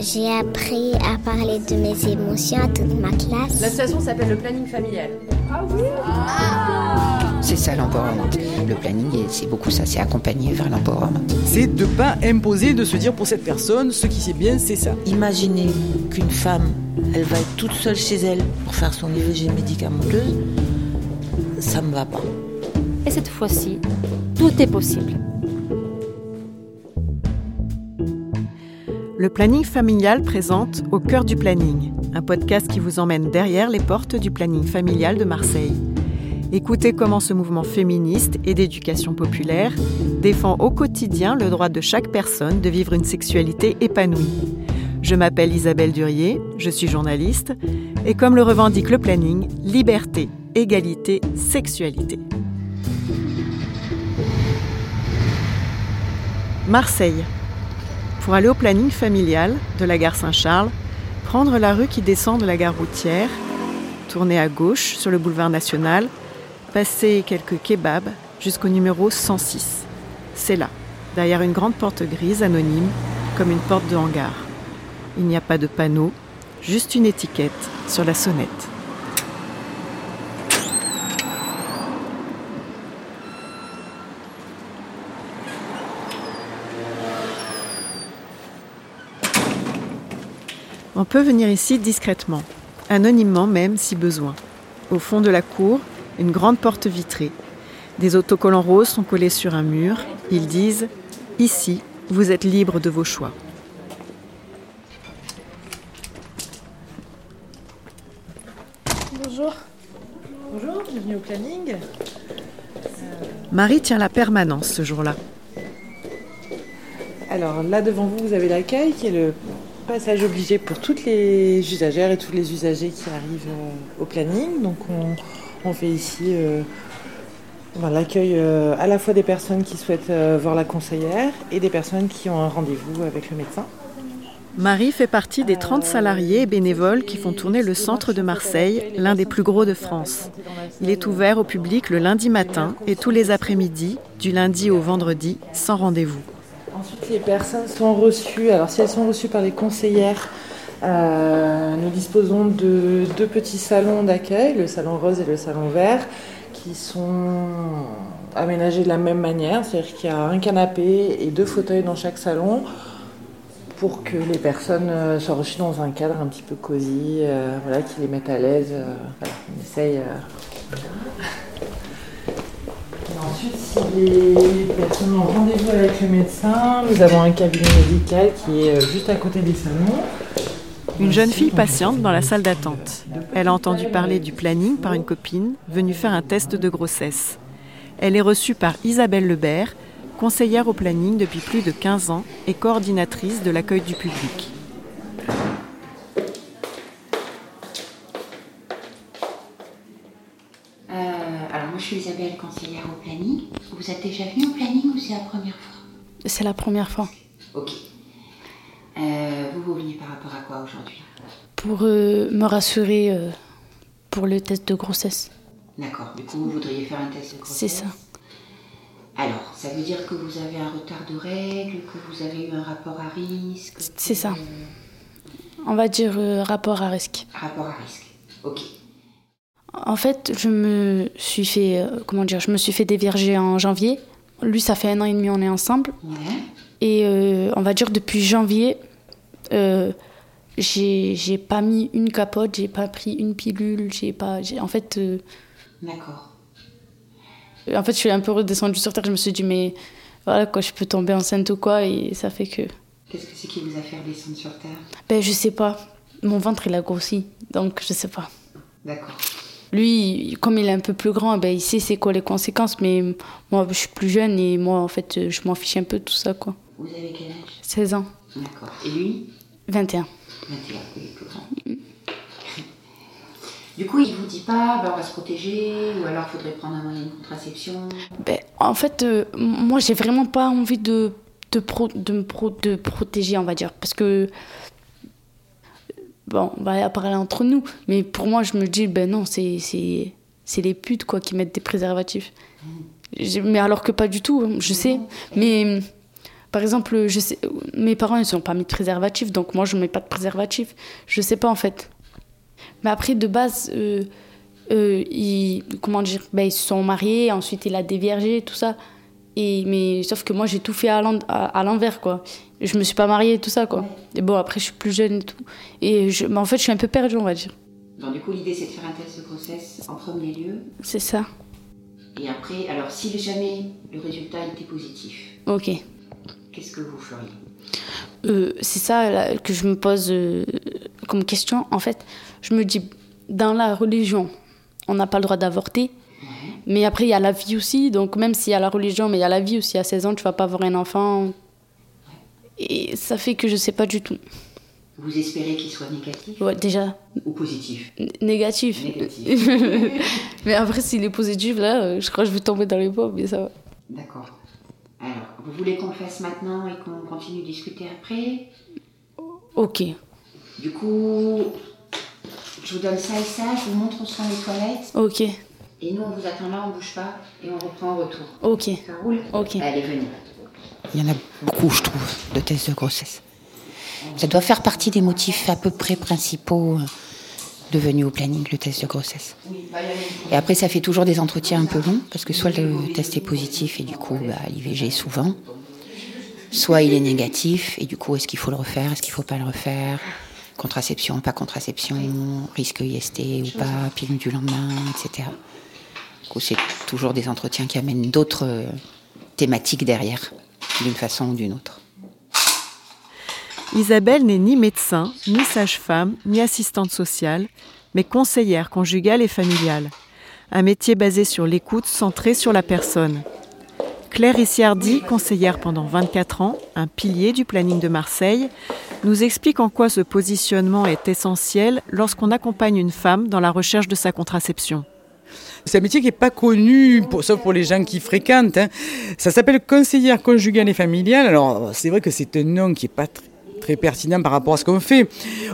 J'ai appris à parler de mes émotions à toute ma classe. L'association s'appelle le planning familial. Ah oui C'est ça l'empowerment. Le planning, c'est beaucoup ça, c'est accompagner vers l'empowerment. C'est de pas imposer, de se dire pour cette personne, ce qui c'est bien, c'est ça. Imaginez qu'une femme, elle va être toute seule chez elle pour faire son IVG médicamenteuse, ça me va pas. Et cette fois-ci, tout est possible. Le planning familial présente Au cœur du planning, un podcast qui vous emmène derrière les portes du planning familial de Marseille. Écoutez comment ce mouvement féministe et d'éducation populaire défend au quotidien le droit de chaque personne de vivre une sexualité épanouie. Je m'appelle Isabelle Durier, je suis journaliste, et comme le revendique le planning, liberté, égalité, sexualité. Marseille, pour aller au planning familial de la gare Saint-Charles, prendre la rue qui descend de la gare routière, tourner à gauche sur le boulevard national, passer quelques kebabs jusqu'au numéro 106. C'est là, derrière une grande porte grise anonyme, comme une porte de hangar. Il n'y a pas de panneau, juste une étiquette sur la sonnette. On peut venir ici discrètement, anonymement même si besoin. Au fond de la cour, une grande porte vitrée. Des autocollants roses sont collés sur un mur. Ils disent ⁇ Ici, vous êtes libre de vos choix ⁇ Bonjour. Bonjour, bienvenue au planning. Marie tient la permanence ce jour-là. Alors là devant vous, vous avez l'accueil qui est le passage obligé pour toutes les usagères et tous les usagers qui arrivent euh, au planning. Donc on, fait ici euh, l'accueil euh, à la fois des personnes qui souhaitent voir la conseillère et des personnes qui ont un rendez-vous avec le médecin. Marie fait partie des 30 salariés et bénévoles qui font tourner le centre de Marseille, l'un des plus gros de France. Il est ouvert au public le lundi matin et tous les après-midi, du lundi au vendredi, sans rendez-vous. Ensuite, les personnes sont reçues. Alors, si elles sont reçues par les conseillères, euh, nous disposons de deux petits salons d'accueil, le salon rose et le salon vert, qui sont aménagés de la même manière, c'est-à-dire qu'il y a un canapé et deux fauteuils dans chaque salon pour que les personnes euh, soient reçues dans un cadre un petit peu cosy, euh, voilà, qui les mette à l'aise. on essaye. Ensuite, si les personnes ont rendez-vous avec le médecin, nous avons un cabinet médical qui est euh, juste à côté des salons. Une jeune fille patiente dans la salle d'attente. Elle a entendu parler du planning par une copine venue faire un test de grossesse. Elle est reçue par Isabelle Lebert, conseillère au planning depuis plus de 15 ans et coordinatrice de l'accueil du public. je suis Au planning. Vous êtes déjà venu au planning ou c'est la première fois C'est la première fois. Ok. Euh, vous, vous venez par rapport à quoi aujourd'hui Pour euh, me rassurer euh, pour le test de grossesse. D'accord. Du coup, vous voudriez faire un test de grossesse C'est ça. Alors, ça veut dire que vous avez un retard de règles, que vous avez eu un rapport à risque C'est ça. On va dire rapport à risque. Rapport à risque. Ok. En fait, je me suis fait, euh, comment dire, je me suis fait dévierger en janvier. Lui, ça fait un an et demi, on est ensemble. Et euh, on va dire depuis janvier, euh, j'ai pas mis une capote, j'ai pas pris une pilule, j'ai pas, en fait. Euh, D'accord. En fait, je suis un peu redescendue sur terre. Je me suis dit, mais voilà, quoi, je peux tomber enceinte ou quoi, et ça fait que. Qu'est-ce que c'est qui vous a fait redescendre sur terre? Ben, je sais pas. Mon ventre, il a grossi, donc je sais pas. D'accord. Lui, comme il est un peu plus grand, ben, il sait c'est quoi les conséquences, mais moi, je suis plus jeune et moi, en fait, je m'en fiche un peu de tout ça, quoi. Vous avez quel âge? 16 ans. D'accord. Et lui? 21. 21, il est plus grand. Du coup, il vous dit pas, ben, on va se protéger, ou alors il faudrait prendre un moyen de contraception? Ben, En fait, euh, moi, j'ai vraiment pas envie de, de, de me de protéger, on va dire, parce que bon, on va parler entre nous, mais pour moi, je me dis, ben non, c'est, c'est, c'est les putes quoi, qui mettent des préservatifs. Mais alors que pas du tout, je sais. Mais Par exemple, je sais, mes parents, ils sont pas mis de préservatif, donc moi, je mets pas de préservatif. Je sais pas, en fait. Mais après, de base, euh, euh, ils, comment dire, ben, ils se sont mariés, ensuite il a déviergé, tout ça. Et, mais sauf que moi, j'ai tout fait à l'envers, quoi. Je me suis pas mariée, tout ça, quoi. Et bon, après, je suis plus jeune et tout. Et je, mais en fait, je suis un peu perdue, on va dire. Donc du coup, l'idée c'est de faire un test de grossesse en premier lieu. C'est ça. Et après, alors si jamais le résultat était positif, Ok. qu'est-ce que vous feriez? Euh, c'est ça là, que je me pose euh, comme question. En fait, je me dis, dans la religion, on n'a pas le droit d'avorter. Mais après, il y a la vie aussi. Donc, même s'il y a la religion, mais il y a la vie aussi. À 16 ans, tu vas pas avoir un enfant. Et ça fait que je sais pas du tout. Vous espérez qu'il soit négatif Ouais, déjà, ou positif n- négatif. Négatif. mais après, s'il est positif, là, euh, je crois que je vais tomber dans les pommes. Mais ça va. D'accord. Alors, vous voulez qu'on le fasse maintenant et qu'on continue de discuter après? Ok. Du coup, je vous donne ça et ça, je vous montre où sont les toilettes. Ok. Et nous, on vous attend là, on bouge pas et on reprend au retour. Ok. Ça roule? Ok. Allez, venez. Il y en a beaucoup, je trouve, de tests de grossesse. Ça doit faire partie des motifs à peu près principaux euh, de venue au planning, le test de grossesse. Et après, ça fait toujours des entretiens un peu longs, parce que soit le test est positif et du coup, bah, l'IVG souvent, soit il est négatif et du coup, est-ce qu'il faut le refaire, est-ce qu'il faut pas le refaire, contraception, pas contraception, risque IST ou pas, pilule du lendemain, etc. Du c'est toujours des entretiens qui amènent d'autres euh, thématiques derrière, d'une façon ou d'une autre. Isabelle n'est ni médecin, ni sage-femme, ni assistante sociale, mais conseillère conjugale et familiale. Un métier basé sur l'écoute centré sur la personne. Claire Issiardi, conseillère pendant 24 ans, un pilier du planning de Marseille, nous explique en quoi ce positionnement est essentiel lorsqu'on accompagne une femme dans la recherche de sa contraception. C'est un métier qui n'est pas connu, pour- sauf pour les gens qui fréquentent. hein. Ça s'appelle conseillère conjugale et familiale. Alors, c'est vrai que c'est un nom qui n'est pas tr- très pertinent par rapport à ce qu'on fait.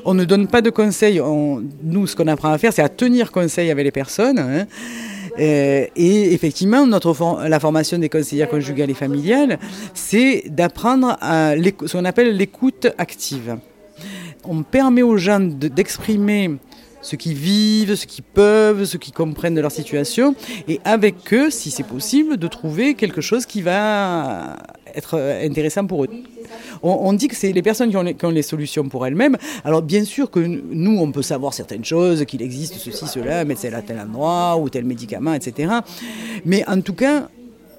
On ne donne pas de conseils. On- nous, ce qu'on apprend à faire, c'est à tenir conseil avec les personnes. hein. Euh, et effectivement, notre for- la formation des conseillères conjugales et familiales, c'est d'apprendre ce qu'on appelle l'écoute active. On permet aux gens de- d'exprimer ce qu'ils vivent, ce qu'ils peuvent, ce qu'ils comprennent de leur situation, et avec eux, si c'est possible, de trouver quelque chose qui va être intéressant pour eux. On, dit que c'est les personnes qui ont les, qui ont les solutions pour elles-mêmes. Alors bien sûr que nous, on peut savoir certaines choses, qu'il existe ceci, cela, un médecin à tel endroit, ou tel médicament, etc. Mais en tout cas,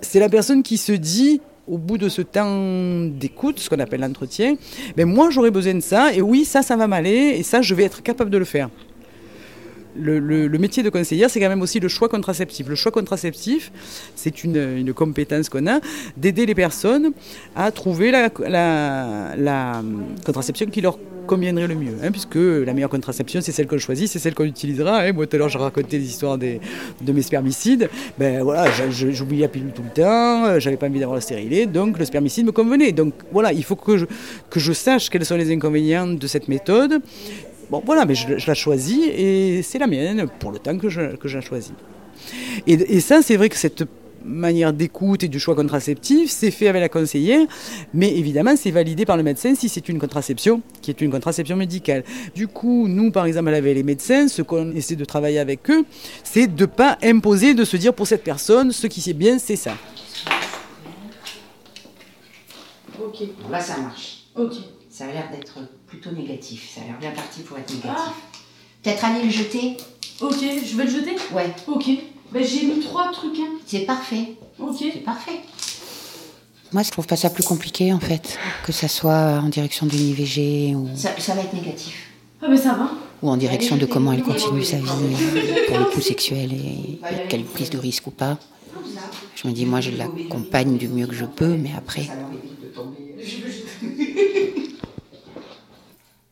c'est la personne qui se dit au bout de ce temps d'écoute, ce qu'on appelle l'entretien, ben moi j'aurais besoin de ça, et oui, ça, ça va m'aller, et ça, je vais être capable de le faire. Le, métier de conseillère, c'est quand même aussi le choix contraceptif. Le choix contraceptif, c'est une, compétence qu'on a d'aider les personnes à trouver la, contraception qui leur conviendrait le mieux. hein, puisque la meilleure contraception, c'est celle qu'on choisit, c'est celle qu'on utilisera. hein. Moi, tout à l'heure, je racontais des, de mes spermicides. Ben voilà, j'oubliais la pilule tout le temps, euh, j'avais pas envie d'avoir le stérilet, donc le spermicide me convenait. Donc voilà, il faut que je sache quels sont les inconvénients de cette méthode. Bon, voilà, mais je, je la choisis et c'est la mienne pour le temps que je, que je la choisis. Et, et ça, c'est vrai que cette manière d'écoute et du choix contraceptif, c'est fait avec la conseillère, mais évidemment, c'est validé par le médecin si c'est une contraception qui est une contraception médicale. Du coup, nous, par exemple, avec les médecins, ce qu'on essaie de travailler avec eux, c'est de ne pas imposer, de se dire pour cette personne, ce qui est bien, c'est ça. Ok. Là, ça marche. Ok. Ça a l'air d'être plutôt négatif. Ça a l'air bien parti pour être négatif. Peut-être aller le jeter? Ok, je vais le jeter? Ouais. Ok. Ben j'ai mis trois trucs, hein. C'est parfait. Ok. C'est parfait. Moi, je trouve pas ça plus compliqué, en fait, que ça soit en direction d'une IVG ou, Ça, ça va être négatif. Ah ben ça va. ou en direction de comment elle continue sa vie, pour le coup sexuel et quelle prise de risque ou pas. Je me dis, moi, je l'accompagne du mieux que je peux, mais après.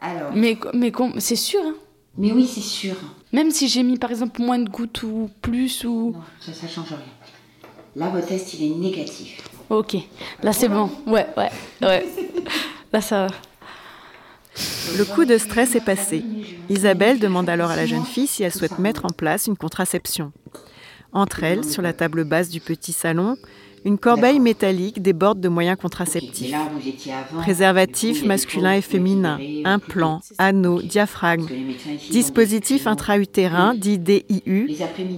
Alors, Mais, mais c'est sûr, hein. mais oui, c'est sûr. Même si j'ai mis par exemple moins de gouttes ou plus ou. Non, ça, ça change rien. Là, votre test, il est négatif. Ok, là c'est bon. Ouais, ouais, ouais. Là ça va. Le coup de stress est passé. Isabelle demande alors à la jeune fille si elle souhaite mettre en place une contraception. Entre elles, sur la table basse du petit salon, Une corbeille métallique déborde de moyens contraceptifs. Préservatifs masculins et féminins, implants, anneaux, diaphragmes, dispositifs intra-utérins, dit DIU,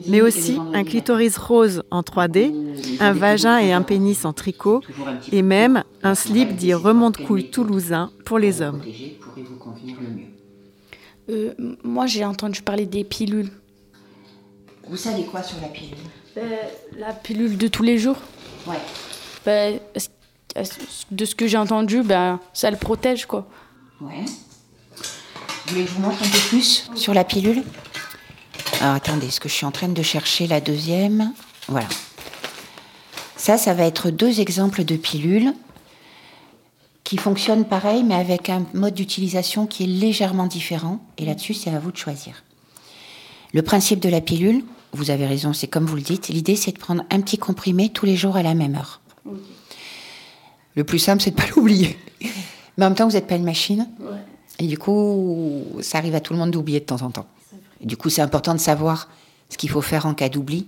mais aussi un clitoris rose en 3D, un vagin et un pénis en tricot, et même un slip dit remonte-couille toulousain pour les hommes. Euh, moi, j'ai entendu parler des pilules. Vous savez quoi sur la pilule? Ben, la pilule de tous les jours. Ouais. Ben, de ce que j'ai entendu, ben, ça le protège, quoi. Ouais. Vous voulez que je vous montre un peu plus sur la pilule? Alors attendez, est-ce que je suis en train de chercher la deuxième Voilà. Ça, ça va être deux exemples de pilules qui fonctionnent pareil, mais avec un mode d'utilisation qui est légèrement différent. Et là-dessus, c'est à vous de choisir. Le principe de la pilule, vous avez raison, c'est comme vous le dites, l'idée c'est de prendre un petit comprimé tous les jours à la même heure. Le plus simple, c'est de ne pas l'oublier. Mais en même temps, vous n'êtes pas une machine. Et du coup, ça arrive à tout le monde d'oublier de temps en temps. Et du coup, c'est important de savoir ce qu'il faut faire en cas d'oubli.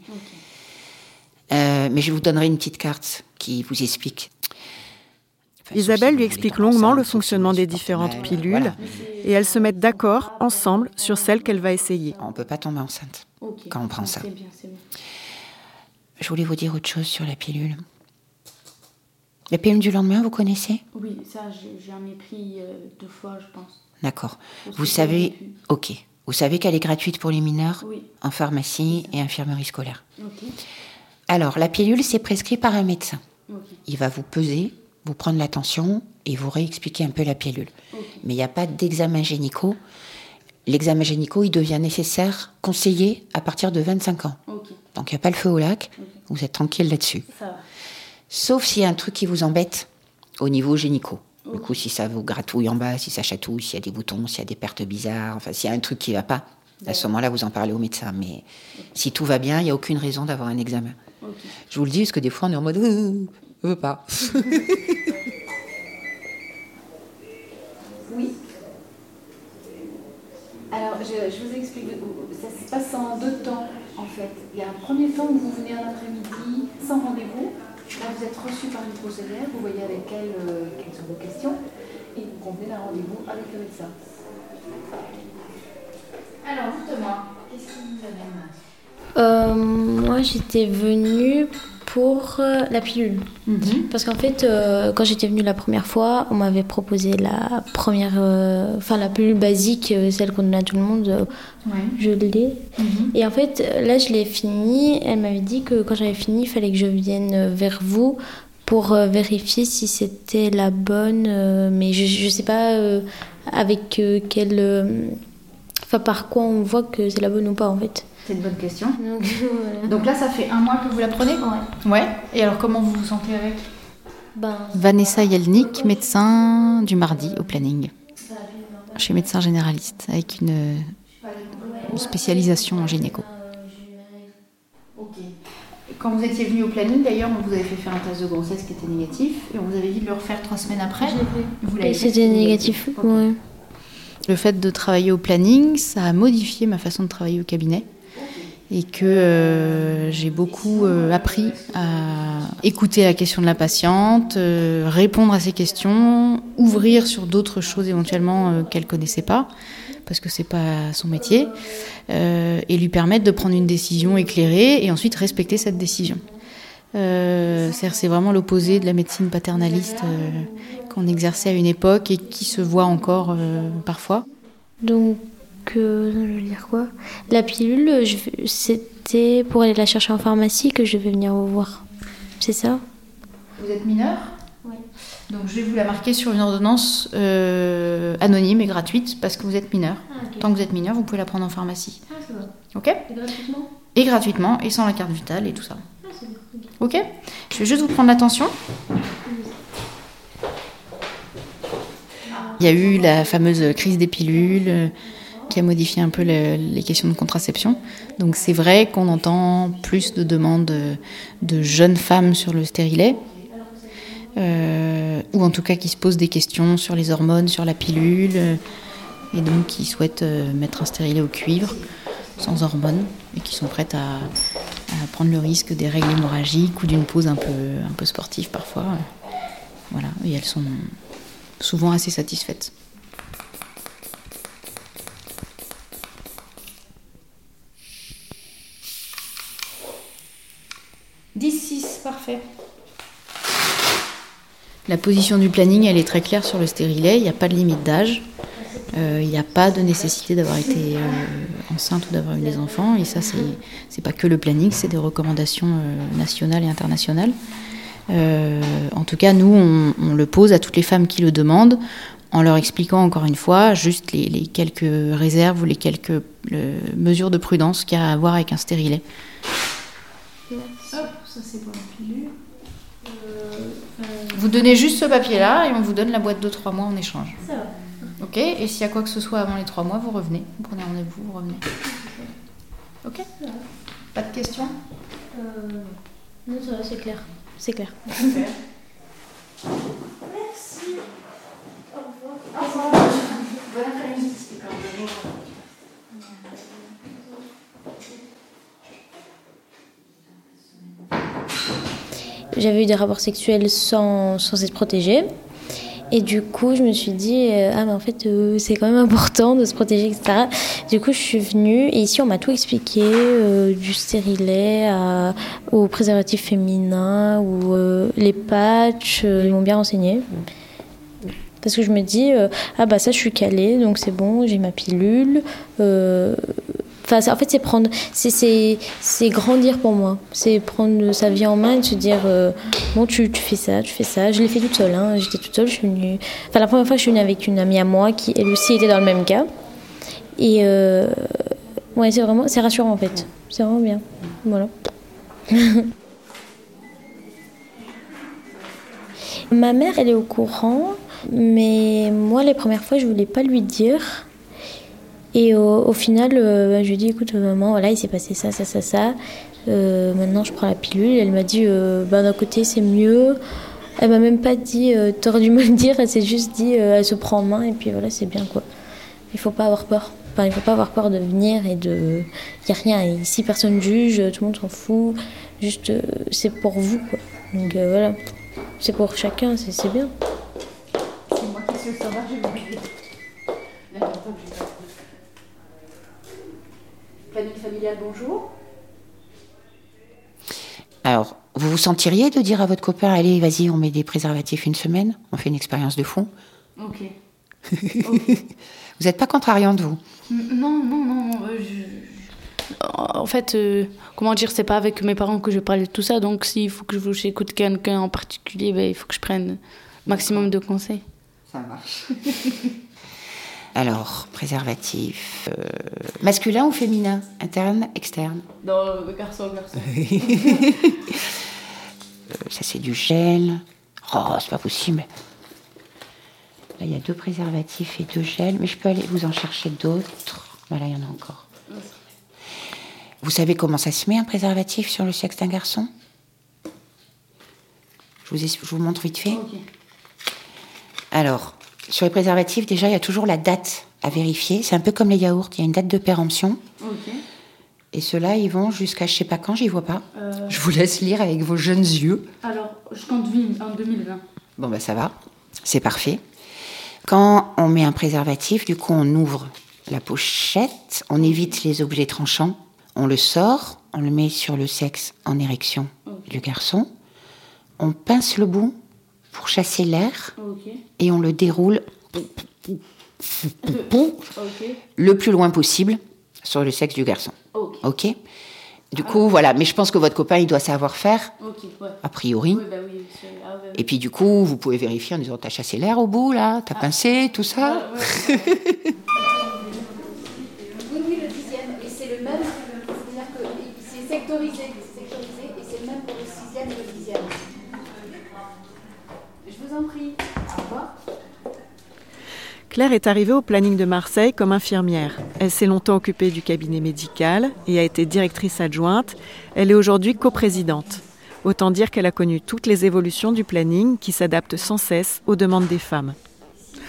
Euh, mais je vous donnerai une petite carte qui vous explique. Enfin, Isabelle lui explique longuement le fonctionnement des différentes pilules voilà. et elles se mettent d'accord ensemble sur celle qu'elle va essayer. On ne peut pas tomber enceinte quand on prend ça. C'est bien, c'est bien. Je voulais vous dire autre chose sur la pilule. La pilule du lendemain, vous connaissez? Oui, ça, j'ai- j'en ai pris euh, deux fois, je pense. D'accord. Vous savez, ok. Vous savez qu'elle est gratuite pour les mineurs Oui. en pharmacie et infirmerie scolaire. Ok. Alors, la pilule, c'est prescrit par un médecin. Il va vous peser, vous prendre la tension et vous réexpliquer un peu la pilule. Mais il n'y a pas d'examen gynéco. L'examen gynéco, il devient nécessaire, conseillé à partir de 25 ans. Donc, il n'y a pas le feu au lac. Vous êtes tranquille là-dessus. Sauf s'il y a un truc qui vous embête au niveau gynéco. Du coup, si ça vous gratouille en bas, si ça chatouille, s'il y a des boutons, s'il y a des pertes bizarres, enfin, s'il y a un truc qui ne va pas, à ce moment-là, vous en parlez au médecin. Mais si tout va bien, il n'y a aucune raison d'avoir un examen. Je vous le dis parce que des fois, on est en mode euh, je veux pas. Oui. Alors, je, je vous explique. Ça se passe en deux temps, en fait. Il y a un premier temps où vous venez un après-midi sans rendez-vous. Là, vous êtes reçu par une conseillère, vous voyez avec elle euh, quelles sont vos questions, et vous convenez d'un rendez-vous avec le médecin. Alors, dites-moi, qu'est-ce qui vous amène Euh, moi, j'étais venue pour euh, la pilule. Parce qu'en fait, euh, quand j'étais venue la première fois, on m'avait proposé la première, euh, enfin la pilule basique, celle qu'on donne à tout le monde. Je l'ai. Et en fait, là, je l'ai fini. Elle m'avait dit que quand j'avais fini, il fallait que je vienne vers vous pour euh, vérifier si c'était la bonne. mais je, je sais pas avec quelle. Enfin, par quoi on voit que c'est la bonne ou pas, en fait. C'est une bonne question. Donc, voilà. Donc là, ça fait un mois que vous la prenez Ouais. Ouais. Et alors, comment vous vous sentez avec? Ben, Vanessa Yelnik, médecin du mardi au planning. Je suis médecin généraliste avec une, une spécialisation en gynéco. Ok. Quand vous étiez venu au planning, d'ailleurs, on vous avait fait faire un test de grossesse qui était négatif et on vous avait dit de le refaire trois semaines après. Vous l'avez Et fait, c'était négatif, ouais. Le fait de travailler au planning, ça a modifié ma façon de travailler au cabinet et que euh, j'ai beaucoup euh, appris à écouter la question de la patiente, euh, répondre à ses questions, ouvrir sur d'autres choses éventuellement qu'elle connaissait pas parce que c'est pas son métier et lui permettre de prendre une décision éclairée et ensuite respecter cette décision. C'est vraiment l'opposé de la médecine paternaliste qu'on exerçait à une époque et qui se voit encore parfois. Donc, je veux dire quoi La pilule, c'était pour aller la chercher en pharmacie que je vais venir vous voir. C'est ça? Vous êtes mineur? Oui. Donc je vais vous la marquer sur une ordonnance euh, anonyme et gratuite parce que vous êtes mineur. Tant que vous êtes mineur, vous pouvez la prendre en pharmacie. Ah, c'est bon. Ok? Et gratuitement? Et gratuitement et sans la carte vitale et tout ça. Ok? Je vais juste vous prendre l'attention. Il y a eu la fameuse crise des pilules euh, qui a modifié un peu le- les questions de contraception. Donc c'est vrai qu'on entend plus de demandes de jeunes femmes sur le stérilet, euh, ou en tout cas qui se posent des questions sur les hormones, sur la pilule, euh, et donc qui souhaitent euh, mettre un stérilet au cuivre, sans hormones, et qui sont prêtes à, à prendre le risque des règles hémorragiques ou d'une pause un peu, un peu sportive parfois. Voilà, et elles sont souvent assez satisfaites. 10-6, parfait. La position du planning, elle est très claire sur le stérilet. Il n'y a pas de limite d'âge. Euh, il n'y a pas de nécessité d'avoir été euh, enceinte ou d'avoir eu des enfants. Et ça, c'est n'est pas que le planning, c'est des recommandations euh, nationales et internationales. en tout cas, nous, on, le pose à toutes les femmes qui le demandent, en leur expliquant encore une fois juste les, les quelques réserves ou les quelques mesures de prudence qu'il y a à avoir avec un stérilet. Ça c'est pour la pilule. Vous donnez juste ce papier-là et on vous donne la boîte de 3 mois en échange. Ça va. Ok Et s'il y a quoi que ce soit avant les 3 mois, vous revenez. Vous prenez rendez-vous, vous revenez. Ok Pas de questions? Euh, Non, ça va, c'est clair. C'est clair. Super. Merci. Au revoir. Au revoir. Bon après-midi. J'avais eu des rapports sexuels sans, sans être protégée. Et du coup, je me suis dit, euh, ah, mais en fait, euh, c'est quand même important de se protéger, etc. Du coup, je suis venue et ici, on m'a tout expliqué, euh, du stérilet à, au préservatif féminin ou les patchs, ils m'ont bien renseigné. Parce que je me dis, ah bah ça, je suis calée, donc c'est bon, j'ai ma pilule. Enfin, en fait, c'est prendre, c'est grandir pour moi. C'est prendre sa vie en main et se dire, euh, bon, tu, tu, fais ça, tu fais ça. Je l'ai fait toute seule. Hein. J'étais toute seule. Je suis venue. Enfin, la première fois, je suis venue avec une amie à moi qui, elle aussi, était dans le même cas. Et euh, ouais, c'est vraiment, c'est rassurant en fait. C'est vraiment bien. Voilà. Ma mère, elle est au courant, mais moi, les premières fois, je voulais pas lui dire. Et au, final, euh, je lui ai dit écoute, maman, voilà, il s'est passé ça, ça, ça, ça. Euh, maintenant, je prends la pilule. elle m'a dit euh, bah, d'un côté, c'est mieux. Elle m'a même pas dit t'aurais dû me le dire. Elle s'est juste dit elle se prend en main et puis voilà, c'est bien quoi. Il faut pas avoir peur. Enfin, il faut pas avoir peur de venir et de. Il n'y a rien. Ici, personne juge, tout le monde s'en fout. Juste, c'est pour vous quoi. Donc voilà. C'est pour chacun, c'est bien. C'est moi qui suis au sauvage, je Famille familiale, bonjour. Alors, vous vous sentiriez de dire à votre copain, allez, vas-y, on met des préservatifs une semaine, on fait une expérience de fond Ok. vous n'êtes pas contrariante, vous? Non, non, non. Euh, en fait, euh, comment dire, c'est pas avec mes parents que je parle de tout ça, donc s'il faut que j'écoute quelqu'un en particulier, ben, il faut que je prenne maximum de conseils. Ça marche. Alors, préservatif. Euh, masculin ou féminin? Interne, externe? Non, garçon, garçon. Euh, ça, c'est du gel. Oh, c'est pas possible. Là, il y a deux préservatifs et deux gels, mais je peux aller vous en chercher d'autres. Voilà, il y en a encore. Vous savez comment ça se met un préservatif sur le sexe d'un garçon? Je vous, je vous montre vite fait. Alors, sur les préservatifs, déjà, il y a toujours la date à vérifier. C'est un peu comme les yaourts, il y a une date de péremption. Et ceux-là, ils vont jusqu'à je sais pas quand, j'y vois pas. Euh. Je vous laisse lire avec vos jeunes yeux. Alors, je compte en 2020. Bon, ben ça va, c'est parfait. Quand on met un préservatif, du coup, on ouvre la pochette, on évite les objets tranchants, on le sort, on le met sur le sexe en érection du garçon, on pince le bout pour chasser l'air et on le déroule le plus loin possible sur le sexe du garçon. Ok. Du ah. coup, voilà. Mais je pense que votre copain, il doit savoir faire, a priori. Bah ah, et puis, du coup, vous pouvez vérifier en disant T'as chassé l'air au bout, là T'as ah. pincé, tout ça Oui, oui, le dixième. Et c'est le même. C'est-à-dire que c'est sectorisé. sectorisé et c'est le même pour le sixième et le dixième. Je vous en prie. Au revoir. Claire est arrivée au planning de Marseille comme infirmière. Elle s'est longtemps occupée du cabinet médical et a été directrice adjointe. Elle est aujourd'hui coprésidente. Autant dire qu'elle a connu toutes les évolutions du planning qui s'adaptent sans cesse aux demandes des femmes.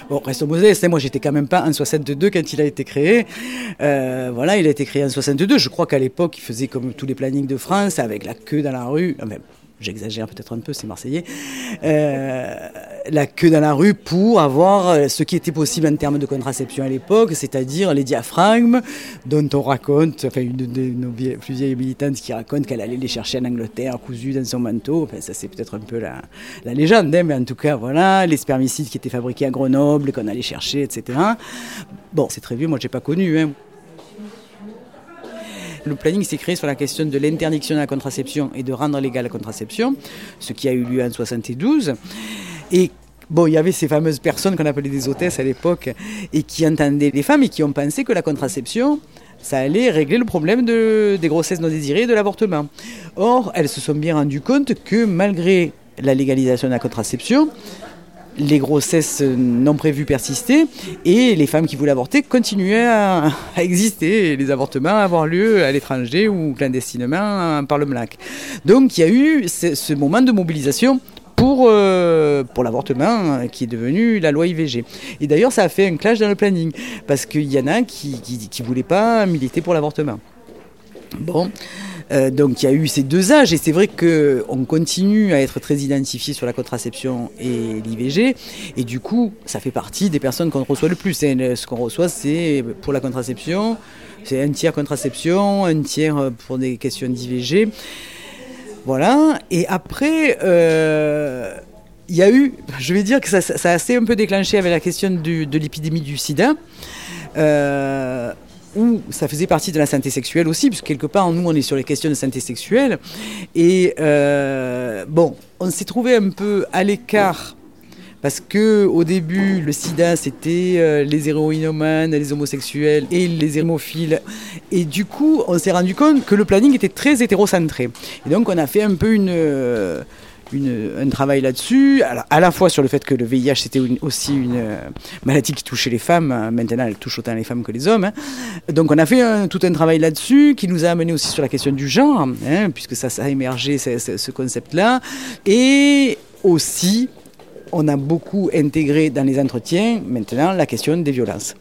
Bon, restons modestes, hein, moi j'étais quand même pas en 62 quand il a été créé. Euh, voilà, il a été créé en 62. Je crois qu'à l'époque, il faisait comme tous les plannings de France, avec la queue dans la rue. Enfin, j'exagère peut-être un peu, c'est marseillais, euh, la queue dans la rue pour avoir euh, ce qui était possible en termes de contraception à l'époque, c'est-à-dire les diaphragmes dont on raconte, enfin une de nos plus vieilles militantes qui raconte qu'elle allait les chercher en Angleterre cousus dans son manteau, enfin ça c'est peut-être un peu la, la légende, hein, mais en tout cas voilà, les spermicides qui étaient fabriqués à Grenoble, qu'on allait chercher, etc. Bon, c'est très vieux, moi j'ai pas connu, hein. Le planning s'est créé sur la question de l'interdiction de la contraception et de rendre légale la contraception, ce qui a eu lieu en 72. Et Bon, il y avait ces fameuses personnes qu'on appelait des hôtesses à l'époque et qui entendaient les femmes et qui ont pensé que la contraception, ça allait régler le problème de, des grossesses non désirées et de l'avortement. Or, elles se sont bien rendues compte que malgré la légalisation de la contraception, les grossesses non prévues persistaient et les femmes qui voulaient avorter continuaient à, exister les avortements avoir lieu à l'étranger ou clandestinement par le MLAC. Donc il y a eu ce, moment de mobilisation pour, euh, pour l'avortement qui est devenu la loi IVG. Et d'ailleurs ça a fait un clash dans le planning parce qu'il y en a qui ne voulaient pas militer pour l'avortement. Bon. Euh, donc il y a eu ces deux âges et c'est vrai qu'on continue à être très identifié sur la contraception et l'IVG et du coup ça fait partie des personnes qu'on reçoit le plus. Ce qu'on reçoit c'est pour la contraception, c'est un tiers contraception, un tiers pour des questions d'IVG. Voilà, et après... Euh, il y a eu, je vais dire que ça, a assez un peu déclenché avec la question de l'épidémie du sida. Euh, où ça faisait partie de la santé sexuelle aussi, puisque quelque part, nous, on est sur les questions de santé sexuelle. Et euh, bon, on s'est trouvé un peu à l'écart. Parce que au début, le sida, c'était euh, les héroïnomanes, les homosexuels et les hémophiles. Et du coup, on s'est rendu compte que le planning était très hétérocentré. Et donc, on a fait un peu une... Euh, un travail là-dessus, à, la fois sur le fait que le VIH c'était aussi une euh, maladie qui touchait les femmes, hein. maintenant elle touche autant les femmes que les hommes. Hein. Donc on a fait tout un travail là-dessus qui nous a amené aussi sur la question du genre, hein, puisque ça, ça, a émergé ce, concept-là. Et aussi, on a beaucoup intégré dans les entretiens maintenant la question des violences.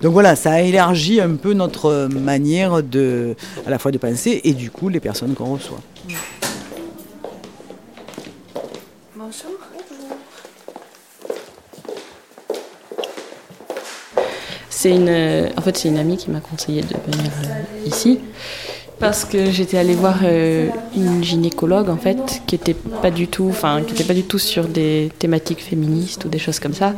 Donc voilà, ça a élargi un peu notre manière de, à la fois de penser et du coup les personnes qu'on reçoit. C'est une, en fait, c'est une amie qui m'a conseillé de venir euh, ici parce que j'étais allée voir euh, une gynécologue en fait qui était pas du tout, enfin qui était pas du tout sur des thématiques féministes ou des choses comme ça.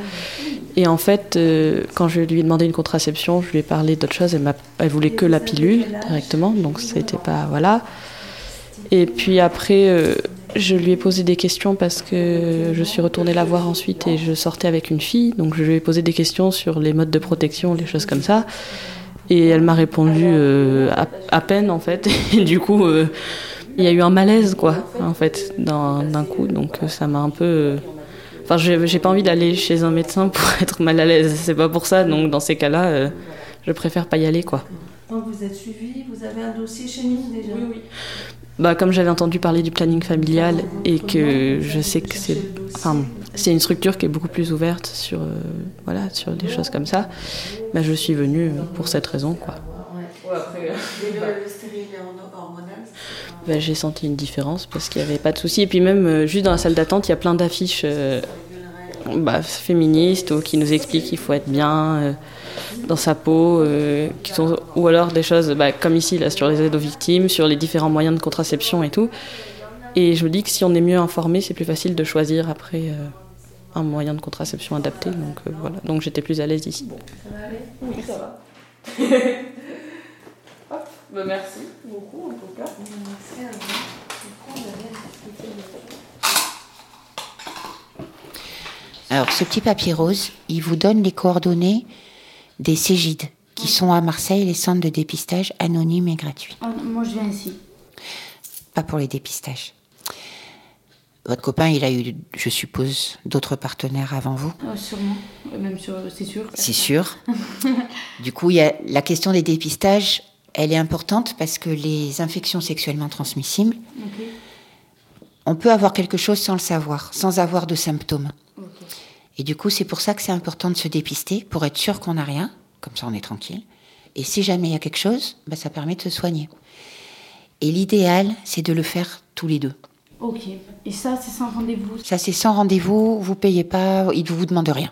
Et en fait, euh, quand je lui ai demandé une contraception, je lui ai parlé d'autre chose. Elle, elle voulait que la pilule directement, donc ça n'était pas voilà. Et puis après, je lui ai posé des questions parce que je suis retournée la voir ensuite et je sortais avec une fille. Donc je lui ai posé des questions sur les modes de protection, les choses comme ça. Et elle m'a répondu euh, à, peine en fait. Et du coup, euh, il y a eu un malaise quoi, en fait, d'un coup. Donc euh, ça m'a un peu. Enfin, j'ai pas envie d'aller chez un médecin pour être mal à l'aise. C'est pas pour ça. Donc dans ces cas-là, je préfère pas y aller quoi. Donc vous êtes suivi, vous avez un dossier chez nous déjà? Oui, oui bah, comme j'avais entendu parler du planning familial et que je sais que c'est enfin, c'est une structure qui est beaucoup plus ouverte sur, euh, voilà, sur des choses comme ça, bah, je suis venue pour cette raison. Quoi. Bah, j'ai senti une différence parce qu'il n'y avait pas de souci. Et puis même, euh, juste dans la salle d'attente, il y a plein d'affiches euh, bah, féministes qui nous expliquent qu'il faut être bien dans sa peau, euh, qui sont, ou alors des choses bah, comme ici, là, sur les aides aux victimes, sur les différents moyens de contraception et tout. Et je me dis que si on est mieux informé, c'est plus facile de choisir après euh, un moyen de contraception adapté. Donc euh, voilà, donc j'étais plus à l'aise ici. Ça va aller? Oui, ça va. bah, merci beaucoup en tout cas. Merci à vous. Alors, ce petit papier rose, il vous donne les coordonnées des Cégides, qui sont à Marseille, les centres de dépistage anonymes et gratuits. Ah, moi, je viens ici. Pas pour les dépistages. Votre copain, il a eu, je suppose, d'autres partenaires avant vous? Ah, Sûrement, même c'est sûr. C'est sûr. du coup, il y a la question des dépistages, elle est importante parce que les infections sexuellement transmissibles, on peut avoir quelque chose sans le savoir, sans avoir de symptômes. Et du coup, c'est pour ça que c'est important de se dépister, pour être sûr qu'on n'a rien, comme ça on est tranquille. Et si jamais il y a quelque chose, bah, ça permet de se soigner. Et l'idéal, c'est de le faire tous les deux. Ok. Et ça, c'est sans rendez-vous? Ça, c'est sans rendez-vous, vous payez pas, il ne vous demande rien.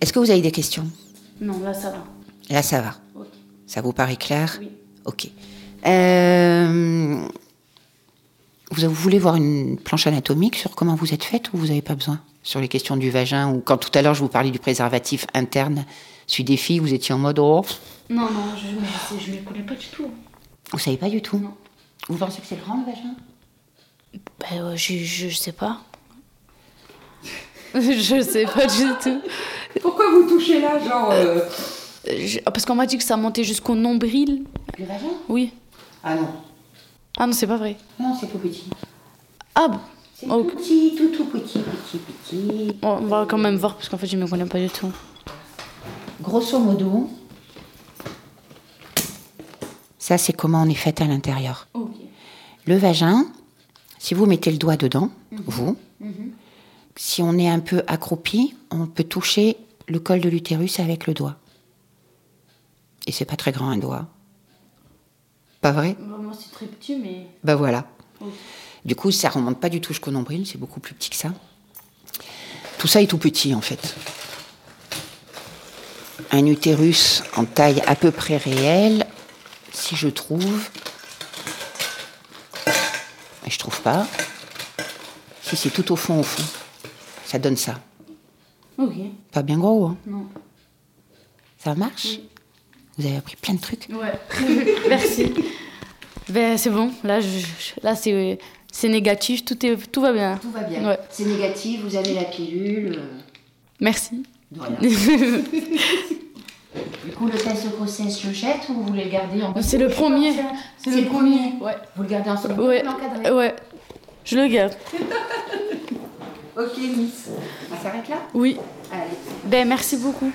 Est-ce que vous avez des questions? Non, là, ça va. Là, ça va. Ok. Ça vous paraît clair? Oui. Ok. Euh, vous voulez voir une planche anatomique sur comment vous êtes faite ou vous n'avez pas besoin? Sur les questions du vagin ou quand tout à l'heure je vous parlais du préservatif interne, celui des filles, vous étiez en mode oh, Non, non, je ne les connais pas du tout. Vous savez pas du tout Non. Vous pensez que c'est grand le vagin? Ben, euh, je, je sais pas. je sais pas du tout. Pourquoi vous touchez là, genre euh, Euh, je- Parce qu'on m'a dit que ça montait jusqu'au nombril. Le vagin? Oui. Ah non. Ah non, c'est pas vrai. Non, c'est tout petit. Ah bon C'est Oh. tout petit, tout tout petit, petit, petit. On va quand même voir parce qu'en fait, je me connais pas du tout. Grosso modo, ça c'est comment on est fait à l'intérieur. Le vagin, si vous mettez le doigt dedans, vous, si on est un peu accroupi, on peut toucher le col de l'utérus avec le doigt. Et c'est pas très grand un doigt. Pas vrai? Moi, c'est très petit, mais. Ben voilà. Ok. Du coup, ça remonte pas du tout jusqu'au nombril, c'est beaucoup plus petit que ça. Tout ça est tout petit en fait. Un utérus en taille à peu près réelle, si je trouve. Et je trouve pas. Si c'est tout au fond, au fond. Ça donne ça. Ok. Pas bien gros, hein Non. Ça marche? Vous avez appris plein de trucs? Ouais. Merci. Ben, c'est bon. Là, je- là c'est, c'est négatif. Tout, est, tout va bien. Tout va bien. Ouais. C'est négatif, vous avez la pilule. Merci. De rien. Du coup, le test de grossesse, je le jette ou vous voulez le garder en C'est le premier. C'est le premier. Ouais. Vous le gardez en second Ouais. Ouais. Je le garde. Ok, Miss. On s'arrête là? Oui. Allez. Ben, merci beaucoup.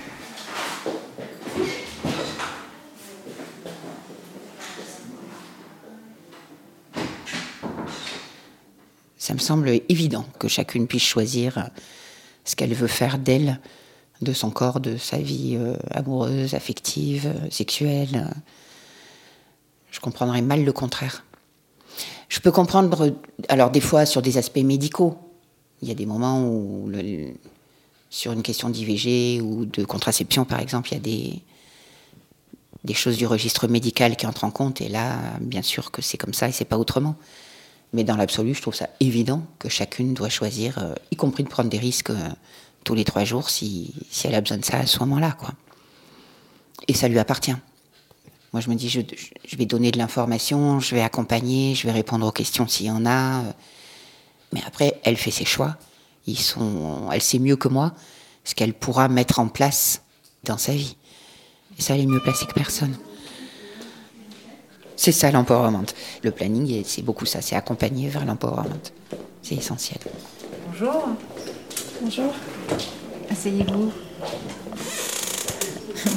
Ça me semble évident que chacune puisse choisir ce qu'elle veut faire d'elle, de son corps, de sa vie euh, amoureuse, affective, euh, sexuelle. Je comprendrais mal le contraire. Je peux comprendre, alors des fois sur des aspects médicaux, il y a des moments où, sur une question d'IVG ou de contraception par exemple, il y a des, des choses du registre médical qui entrent en compte, et là, bien sûr que c'est comme ça et c'est pas autrement. Mais dans l'absolu, je trouve ça évident que chacune doit choisir, euh, y compris de prendre des risques euh, tous les trois jours si, si elle a besoin de ça à ce moment-là. quoi. Et ça lui appartient. Moi, je me dis, je, vais donner de l'information, je vais accompagner, je vais répondre aux questions s'il y en a. euh, Mais après, elle fait ses choix. Ils sont, elle sait mieux que moi ce qu'elle pourra mettre en place dans sa vie. Et ça, elle est mieux placée que personne. C'est ça l'empowerment. Le planning, c'est beaucoup ça, c'est accompagner vers l'empowerment. C'est essentiel. Bonjour. Bonjour. Asseyez-vous.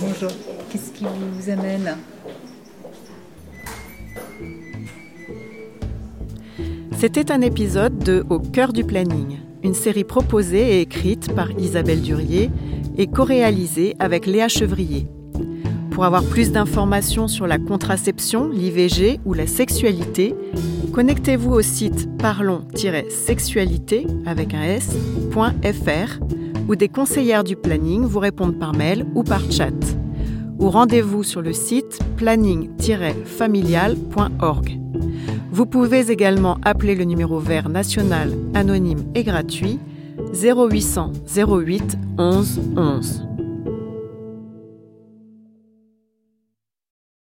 Bonjour. Qu'est-ce qui vous amène? C'était un épisode de Au cœur du planning, une série proposée et écrite par Isabelle Durier et co-réalisée avec Léa Chevrier. Pour avoir plus d'informations sur la contraception, l'IVG ou la sexualité, connectez-vous au site parlons-sexualité avec un s.fr où des conseillères du planning vous répondent par mail ou par chat. Ou rendez-vous sur le site planning-familial.org. Vous pouvez également appeler le numéro vert national anonyme et gratuit 0800 08 11 11.